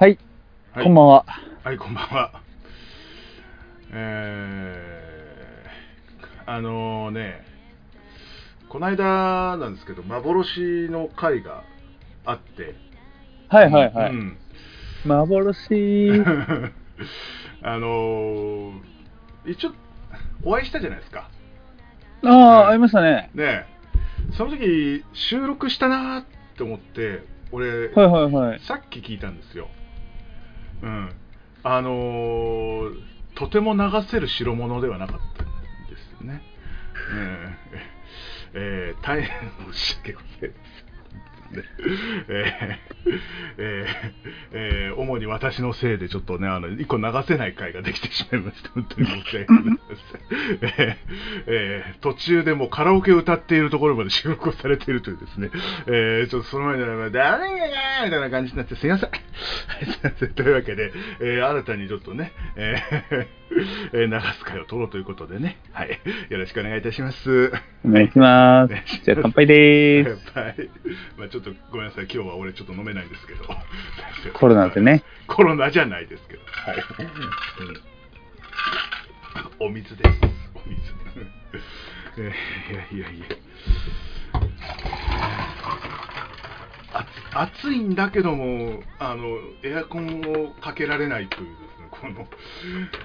はい、はい、こんばんは。はい、こんばんは。えー、あのね、この間なんですけど、幻の回があって、はいはいはい。うん幻。あのー一応、お会いしたじゃないですか。ああ、ありましたね。ねえその時、収録したなーって思って、俺、はいはいはい。さっき聞いたんですよ。うん。あのーとても流せる代物ではなかったんですね。えーえー大変申し訳ございません。ねえーえーえー主に私のせいでちょっとね、あの、一個流せない回ができてしまいました。本当に申し訳ございません。えーえー途中でもカラオケを歌っているところまで収録をされているというですね、えーちょっとその前に、誰がやみたいな感じになって、すいません。すいません。というわけで、えー新たにちょっとね、えー流す会を取ろうということでね、はい。よろしくお願いいたします。お願いします。じゃあ乾杯でーす。はい。まあちょっとごめんなさい。今日は俺ちょっと飲めないんですけど。コロナでね。コロナじゃないですけど。はい。うん、お水です。お水。えーいやいやいや。あ暑いんだけどもあのエアコンをかけられないというですねこの、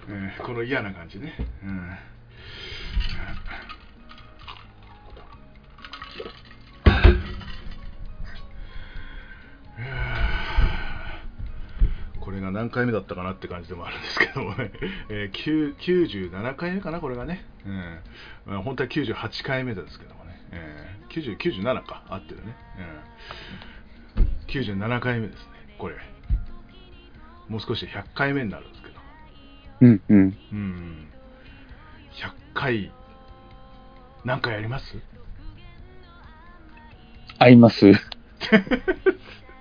えーこの嫌な感じね、うん何回目だったかなって感じでもあるんですけどもね、えー9 97回目かな、これがね、うん。まあ本当は98回目ですけどもね、えー90 97か、合ってるね、うん、97回目ですね、これ、もう少しで100回目になるんですけど、うんうん。うん、100回、何回やります？合います。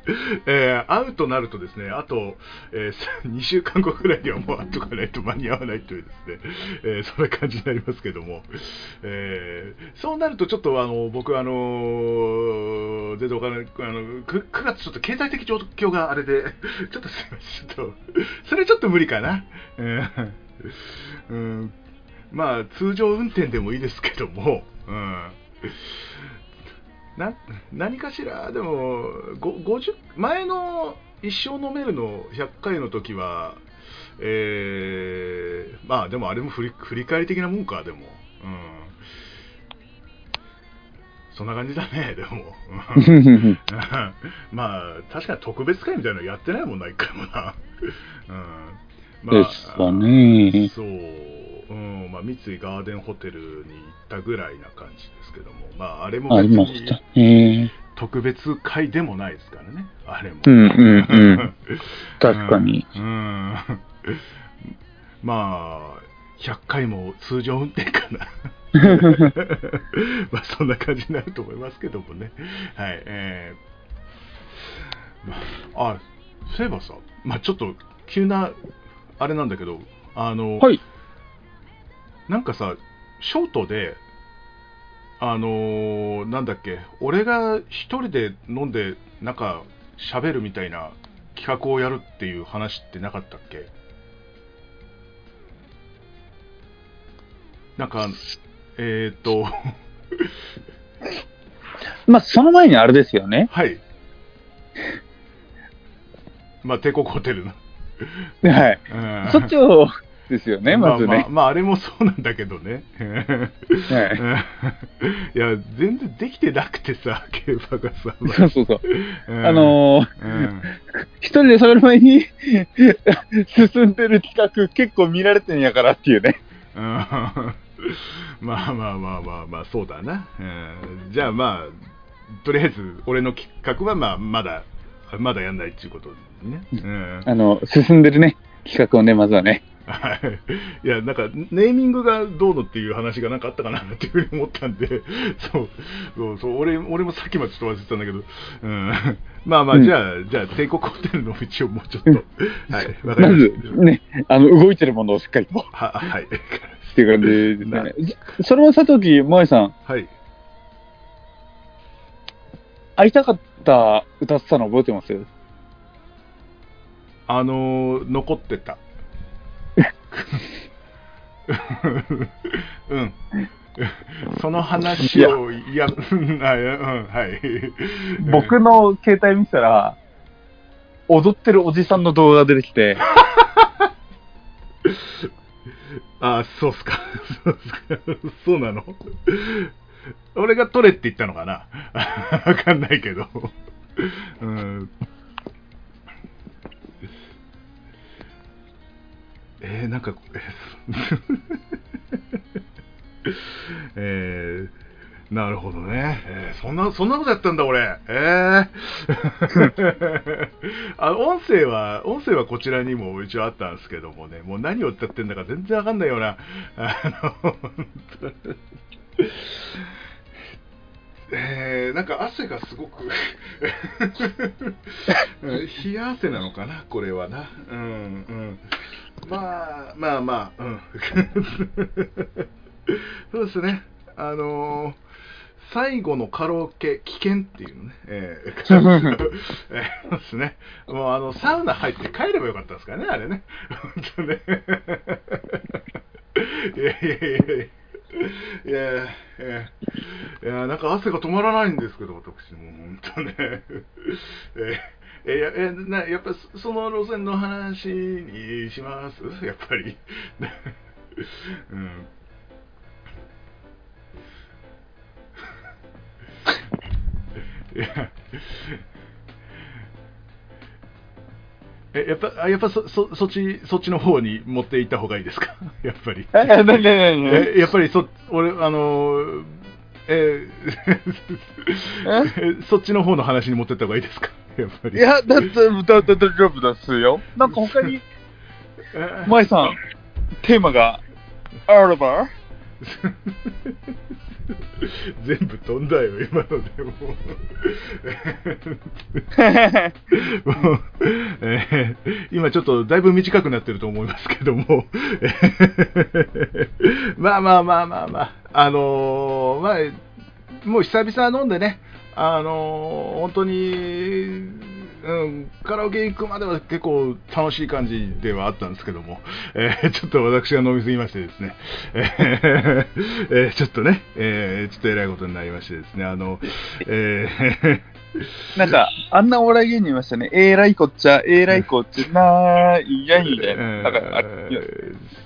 えー会うとなるとですね、あと、え2 週間後ぐらいにはもう会っとかないと間に合わないというですね、えーそんな感じになりますけども、えーそうなるとちょっとあの僕あの全然お金あの 9, 9月ちょっと経済的状況があれで、ちょっとすいません、ちょっと、それちょっと無理かな。うんうん。まあ通常運転でもいいですけども、うん。な何かしら？でもご50前の一生飲めるの100回の時はえー、まあでもあれも振り振り返り的なもんかでも。うん。そんな感じだね でも。うん。まあ確かに特別会みたいなのやってないもんな一回もな。うん。ですかね。そう、うん、まあ、三井ガーデンホテルに行ったぐらいな感じですけども、まあ、あれも別にね。特別会でもないですからね、あれも。うんうんうん。確かに。うん。うんまあ、100回も通常運転かな。まあ、そんな感じになると思いますけどもね。はい。えーまあ、あ、そういえばさ、まあ、ちょっと急な、あれなんだけど、あの、はい。なんかさ、ショートで、あのーなんだっけ、俺が一人で飲んで、なんか、喋るみたいな企画をやるっていう話ってなかったっけ？なんか、えーっと、まあ、その前にあれですよね。はい。まあ、帝国ホテルの。はい。うんそっちをですよね、まずねあまあ。まあ、あれもそうなんだけどね。はい いや、全然できてなくてさ、競馬がさ。そうそうそう。うんあのーうん一人で喋る前に 進んでる企画結構見られてんやからっていうね。うんまあまあまあまあまあ、そうだな。うんじゃあまあ、とりあえず、俺の企画はまあ、まだ、まだやんないっていうことにね。うんあの、進んでるね、企画をね、まずはね。はい。いや、なんか、ネーミングがどうのっていう話がなんかあったかなっていうふうに思ったんで、そう、そう、そう、俺、俺もさっきまでちょっと忘れてたんだけど、うん。まあまあ、うんじゃあ、じゃあ、帝国ホテルの道をもうちょっと、はい、まりまずね、あの、動いてるものをしっかりと。っは、はい。ていう感じですね。じそれはさとき、萌えさん、はい。会いたかった歌ってたの覚えてます？あのー残ってた。うん。その話を、いや、うん、あうん、はい。僕の携帯見てたら、踊ってるおじさんの動画が出てきて、あ、そうっすか。そうっすか。そうなの？俺が取れって言ったのかな？わかんないけど。うん。えー、なんか、えー、なるほどね。えーそんな、そんなことやったんだ、俺。えー、あ音声は、音声はこちらにも一応あったんですけどもね、もう何を歌ってんだか全然わかんないような、あの、えー、なんか汗がすごく冷や汗なのかな、これはな。うん、うん。まあ、まあまあ、うん。そうですね。あのー最後のカラオケ危険っていうね、ええそうですね。もうあのサウナ入って帰ればよかったですからね、あれね。本当ね。いやいやいやいや。いやいやいやなんか汗が止まらないんですけど、私も本当ね。えーえやえなやっぱその路線の話にします？やっぱり。うんいやえやっぱあやっぱそそそっちそっちの方に持っていった方がいいですか？やっぱり。え、なになえやっぱりそ俺あのーえ？ーそっちの方の話に持ってった方がいいですか？やっぱり。いや、だって、だって大丈夫ですよ。なんか他に、え舞さん、テーマがあれば？全部飛んだよ、今のでも。もうえー今ちょっとだいぶ短くなってると思いますけども、まあまあまあまあまあ、あのーまあ、もう久々飲んでね、あのー本当に、うん、カラオケ行くまでは結構楽しい感じではあったんですけども、えーちょっと私が飲みすぎましてですね、えーえーちょっとね、えーちょっと偉いことになりましてですね、あの、えー なんか、あんなお笑い芸人いましたね。えらいこっちゃ、えらいこっちゃ、なーいやいや。なんか、あえー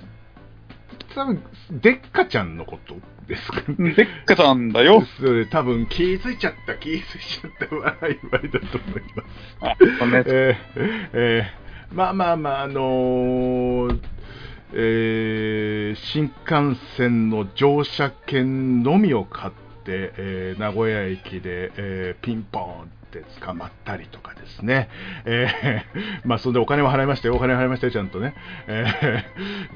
多分デッカちゃんのことですかね。でっかちゃんだよ。それ多分気づいちゃった、気づいちゃった笑い笑いだと思います。あ、こんな。えーえーまあまあまあ、あのーえー新幹線の乗車券のみを買って、えー名古屋駅で、えーピンポーンって捕まったりとかですね、えー まあ、そんでお金を払いましたよ、お金払いましたよ、ちゃんとね。え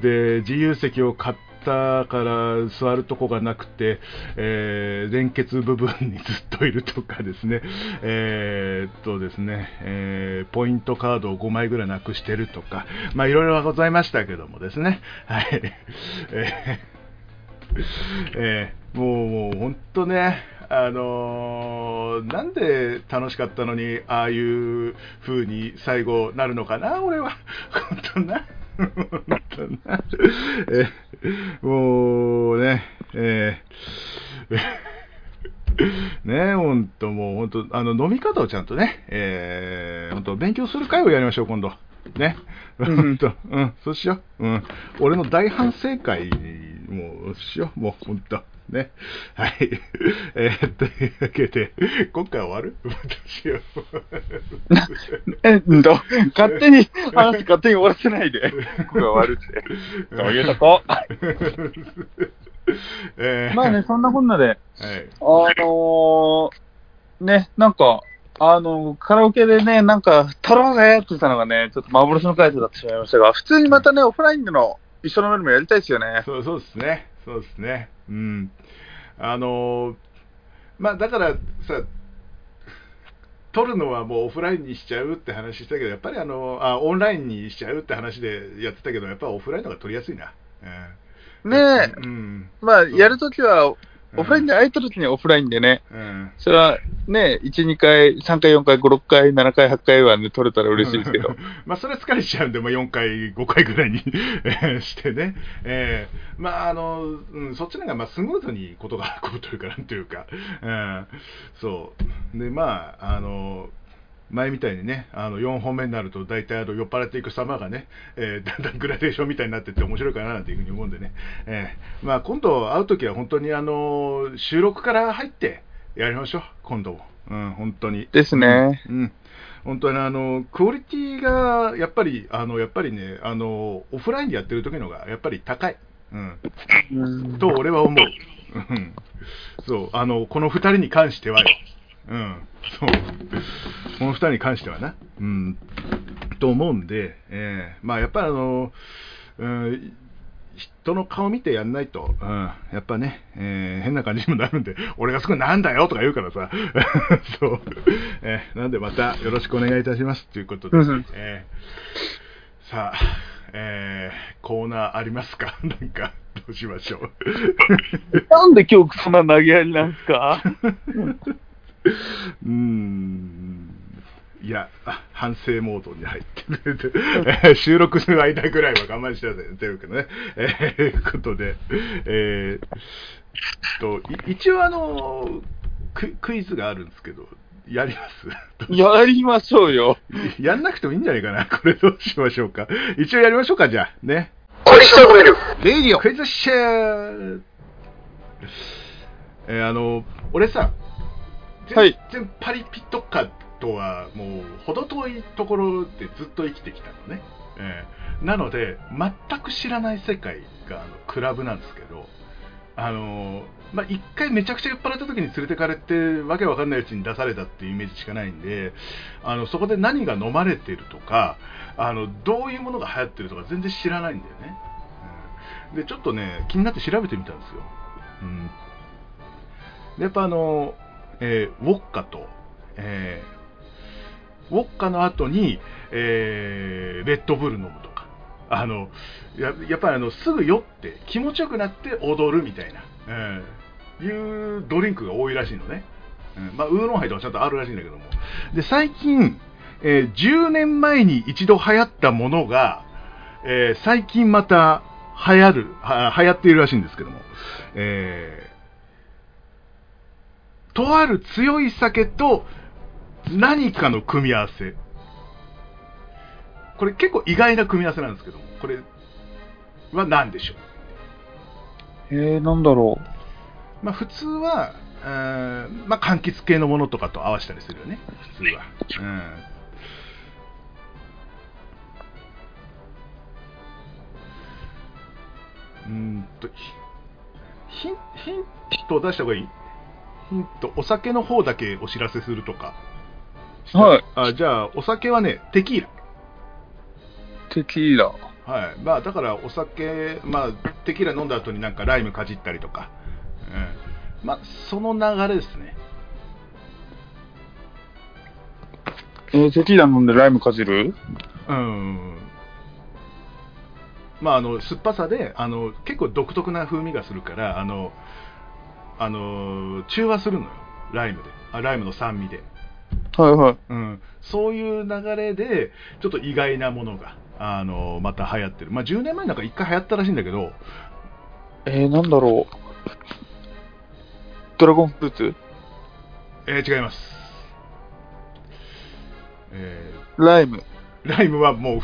ー で、自由席を買ったから座るとこがなくて、えー連結部分にずっといるとかですね、えーっとですね、えーポイントカードを5枚ぐらいなくしてるとか、まあいろいろはございましたけどもですね、はい。えーえーもう、もう本当ね、あのーなんで楽しかったのに、ああいう風に最後なるのかな、俺は。本当な。本当な。えーもうね、えーね本当もう本当あの飲み方をちゃんとね、えー、本当勉強する会をやりましょう今度。ね、うん。本当。うん。そうしよう、うん、俺の大反省会もうしよう。もうねはい えー、というわけで今回終わる？どうしようえんと、勝手に、話勝手に終わらせないで。ここが悪くて。そういうとこ。えー まあね、そんなこんなで、はいあのー、ね、なんか、あの、カラオケでね、なんか、太郎がやってたのがね、ちょっと幻の回数になってしまいましたが、普通にまたね、オフラインでの一緒のメールもやりたいですよね。そうそうですね、そうですね。うん。あのーまあだからさ、撮るのはもうオフラインにしちゃうって話したけど、やっぱりあのあオンラインにしちゃうって話でやってたけど、やっぱオフラインの方が撮りやすいな。ねえうん。まあ、やるときは、オフラインで会えた時にはオフラインでね、うん。それはね、1、2回、3回、4回、5、6回、7回、8回はね、取れたら嬉しいですけど。まあ、それは疲れちゃうんで、まあ、4回、5回ぐらいに えーしてね、えーまあ、あの、うん、そっちの方が、まあ、スムーズにことが運ぶというか、なんというか、うん、そう。で、まあ、あの、前みたいにね、あの4本目になると、大体あの酔っ払っていく様がね、えー だんだんグラデーションみたいになってって面白いかななんていうふうに思うんでね、えーまあ、今度会うときは本当にあの収録から入ってやりましょう、今度も。うん、本当に。ですね。うん、本当にあのクオリティがやっぱりあのやっぱりねあのオフラインでやってる時のがやっぱり高い、うん、うんと俺は思う。うんそうあのこの2人に関してはよ、うん、そう。この2人に関してはな、うん、と思うんで、えーまあやっぱりあの、うん人の顔見てやんないと、うん、やっぱね、えー変な感じにもなるんで、俺がすぐなんだよとか言うからさ、そう、えーなんでまたよろしくお願いいたしますということで、えーさあ、えーコーナーありますか？なんか、どうしましょう。なんで今日そんな投げやりなんですか？うーんいや、あ反省モードに入ってくれて、えー 収録する間ぐらいは我慢してくださいというけどね。えー、いうことで、えーと、い一応あのク、クイズがあるんですけど、やります？やりましょうよ。やんなくてもいいんじゃないかな？これどうしましょうか？一応やりましょうか、じゃあ。ね。これしてくれる。レイディオクイズシェアえーあの、俺さ、はい全然パリピとかとはもう程遠いところでずっと生きてきたのね。えーなので、全く知らない世界があのクラブなんですけど、あのまあ、一回めちゃくちゃ酔っ払った時に連れてかれて、わけわかんないうちに出されたっていうイメージしかないんで、あのそこで何が飲まれてるとか、あのどういうものが流行ってるとか全然知らないんだよね。うんで、ちょっとね、気になって調べてみたんですよ。うん、でやっぱあの、えーウォッカと、えーウォッカの後に、えーレッドブル飲むとか、あのややっぱりあのすぐ酔って気持ちよくなって踊るみたいな、うん。いうドリンクが多いらしいのね。うん。まあ、ウーロンハイとかちゃんとあるらしいんだけども。で、最近、えー10年前に一度流行ったものが、えー最近また流行る、は流行っているらしいんですけども、えとある強い酒と何かの組み合わせ。これ結構意外な組み合わせなんですけども、これは何でしょう？えー、なんだろまあ、普通は、えーまあ、柑橘系のものとかと合わせたりするよね、普通は。うん。うーんと、ひヒンヒントを出した方がいい？ヒント、お酒の方だけお知らせするとか。はい。あじゃあ、お酒はね、テキーラ。う。テキーラ。はい。まあ、だから、お酒、まあ、テキーラ飲んだ後になんかライムかじったりとか。うん。まあ、その流れですね。えー、テキーラ飲んでライムかじる？うん。まあ、あの、酸っぱさで、あの、結構独特な風味がするから、あの、あの、中和するのよ。ライムで。あライムの酸味で。はいはい。うん。そういう流れで、ちょっと意外なものが、あの、また流行ってる。まあ、10年前なんか一回流行ったらしいんだけど、えー、なんだろう。ドラゴンフルーツ？えー違います。えライム。ーライムはもう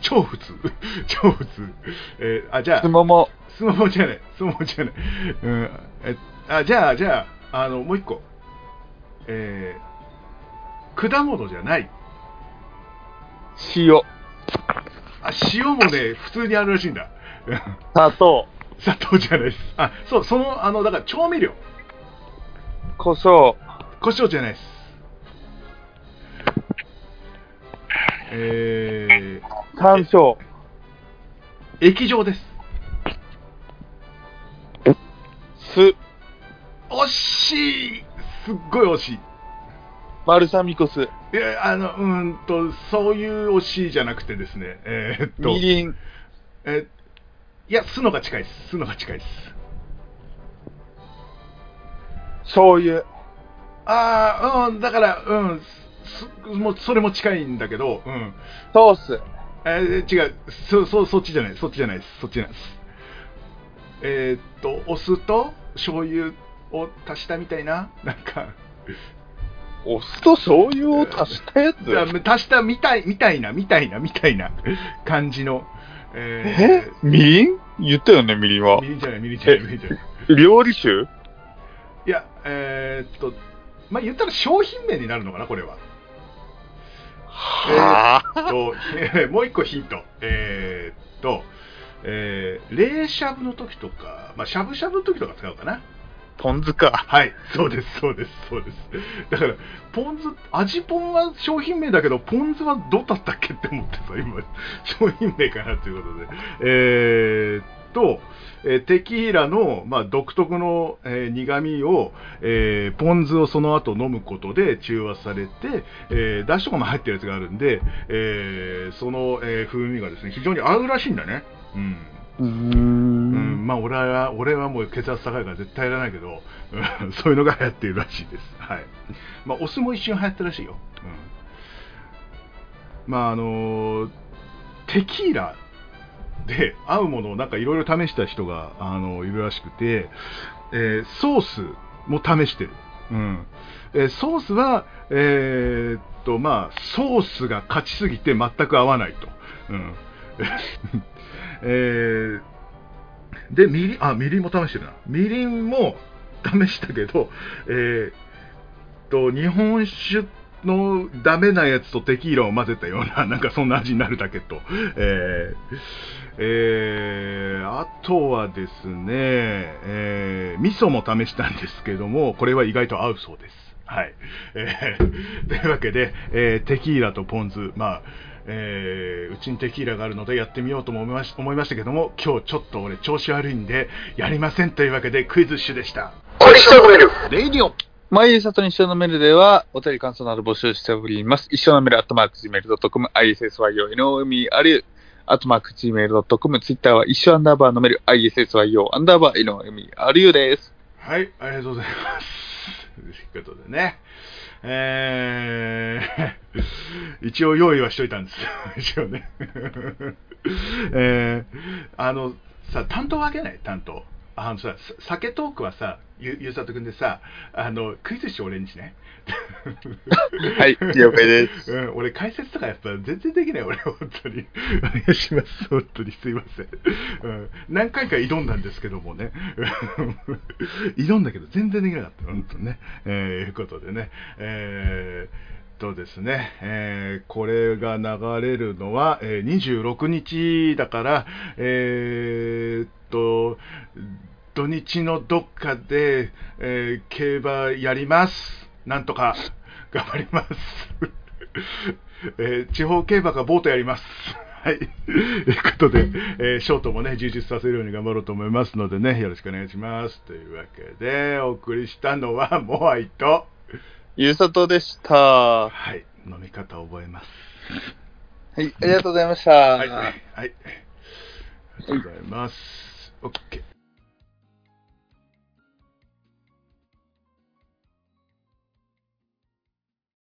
超普通。超普通。えーあ、じゃあス、モモ。スモモじゃない。スじゃない。うん。え、あ、じゃあ、じゃあ、あの、もう一個。えー果物じゃない。塩。あ、塩もね、普通にあるらしいんだ。砂糖。砂糖じゃないです。あ、そう、その、あの、だから調味料。胡椒。胡椒じゃないです。え山椒。ー、液状です。惜しいすっごい惜しい。バルサミコ酢。いや、あの、うーんと、そういう惜しいじゃなくてですね、えーっと、みりん。えいや、酢のが近いです。酢のが近いです。醤油。ああ、うん、だから、うん、すもうそれも近いんだけど、うん。ソース。えー違う、そ、そ、そっちじゃない、そっちじゃないです、そっちじゃないです。えーっと、お酢と醤油を足したみたいな、なんか、お酢と醤油を足したやつ？あ足したみたい、みたいな、みたいな、みたいな感じの、え？えみりん？言ったよね、みりんはー、み。りんじゃない、みりんじゃない、みりんじゃない。料理酒？いや、えーっと、まあ、言ったら商品名になるのかな、これは。はえーっと、もう一個ヒント。えーっと、えー、冷しゃぶの時とか、まあ、しゃぶしゃぶの時とか使うかな。ポン酢か。はい、そうです、そうです、そうです。だから、ポン酢、味ポンは商品名だけど、ポン酢はどうだったっけって思ってさ、今、商品名かなということで。えーっと、えーテキーラの、まあ、独特の、えー苦味を、えーポン酢をその後飲むことで中和されて、えー、だしとかも入ってるやつがあるんで、えーその、えー風味がですね、非常に合うらしいんだね。うん。うん、ん。まあ俺は俺はもう血圧高いから絶対やらないけど、うん そういうのが流行っているらしいです。はい。まあお酢も一瞬流行ったらしいよ。うん。まああのーテキーラで合うものをなんかいろいろ試した人があのいるらしくて、えーソースも試してる。うん。えーソースはえーっとまあソースが勝ちすぎて全く合わないと。うん。えーで、みりん、あ、みりんも試してるな。みりんも試したけど、えーと、日本酒のダメなやつとテキーラを混ぜたような、なんかそんな味になるだけと。えーえーあとはですね、えー味噌も試したんですけども、これは意外と合うそうです。はい。えーというわけで、えーテキーラとポン酢、まあ、えーうちにテキーラがあるのでやってみようとも思いまし思いましたけども、今日ちょっと俺調子悪いんで、やりませんというわけでクイズッシュでした。レイディオ毎日里に一緒のメールでは、お便り感想など募集しております。一緒のメール、アットマーク Gmail.com、ISSYO、アットマーク Gmail.com、ツイッターは一緒アンダーバーのメール、ISSYO、アンダーバー NOMERU です。はい、ありがとうございます。ということでね、えー、一応用意はしといたんです、一応ね。えー、あの、さ、担当分けない？担当。あのさ、さ酒トークはさ、ゆゆうさとくんでさ、あの、クイズして俺にしね。はい了解ですうん、俺解説とかやっぱ全然できない、俺、本当に。お願いします、本当にすいません。うん、何回か挑んだんですけどもね。挑んだけど全然できなかった、本当にね。えー、いうことでね。えーとですね、えーこれが流れるのは、えー26日だから、えーっと、土日のどっかで、えー競馬やります。なんとか 頑張ります。えー地方競馬かボートやります。はい。ということで、えーショートもね、充実させるように頑張ろうと思いますのでね、よろしくお願いします。というわけで、お送りしたのは、モアイと、ゆうさとでした。ははい、飲み方覚えます。い、ありがとうございました。はい、はい、はい。ありがとうございます。オッケー。